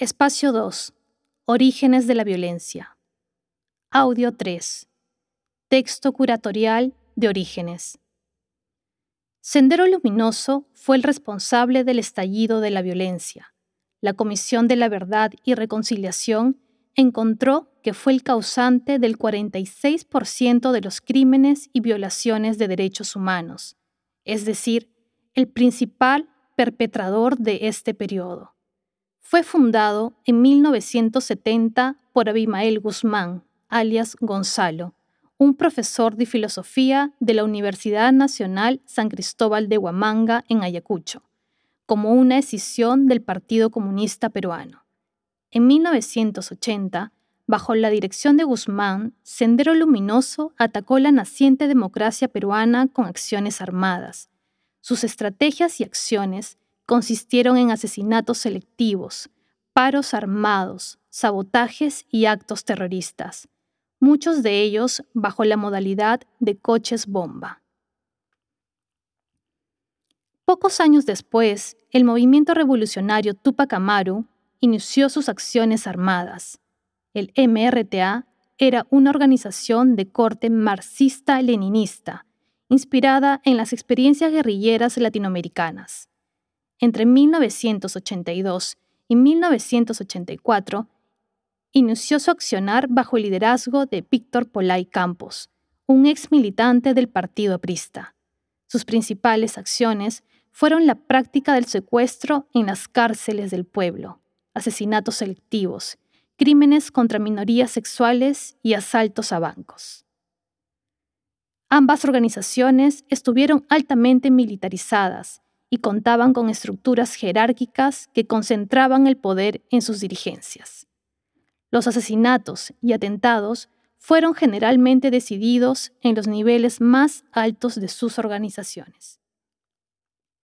Espacio 2. Orígenes de la violencia. Audio 3. Texto curatorial de Orígenes. Sendero Luminoso fue el responsable del estallido de la violencia. La Comisión de la Verdad y Reconciliación encontró que fue el causante del 46% de los crímenes y violaciones de derechos humanos, es decir, el principal perpetrador de este periodo. Fue fundado en 1970 por Abimael Guzmán, alias Gonzalo, un profesor de filosofía de la Universidad Nacional San Cristóbal de Huamanga en Ayacucho, como una decisión del Partido Comunista Peruano. En 1980, bajo la dirección de Guzmán, Sendero Luminoso atacó la naciente democracia peruana con acciones armadas. Sus estrategias y acciones consistieron en asesinatos selectivos, paros armados, sabotajes y actos terroristas, muchos de ellos bajo la modalidad de coches bomba. Pocos años después, el movimiento revolucionario Tupac Amaru inició sus acciones armadas. El MRTA era una organización de corte marxista-leninista, inspirada en las experiencias guerrilleras latinoamericanas. Entre 1982 y 1984 inició su accionar bajo el liderazgo de Víctor Polay Campos, un ex militante del Partido Aprista. Sus principales acciones fueron la práctica del secuestro en las cárceles del pueblo, asesinatos selectivos, crímenes contra minorías sexuales y asaltos a bancos. Ambas organizaciones estuvieron altamente militarizadas y contaban con estructuras jerárquicas que concentraban el poder en sus dirigencias. Los asesinatos y atentados fueron generalmente decididos en los niveles más altos de sus organizaciones.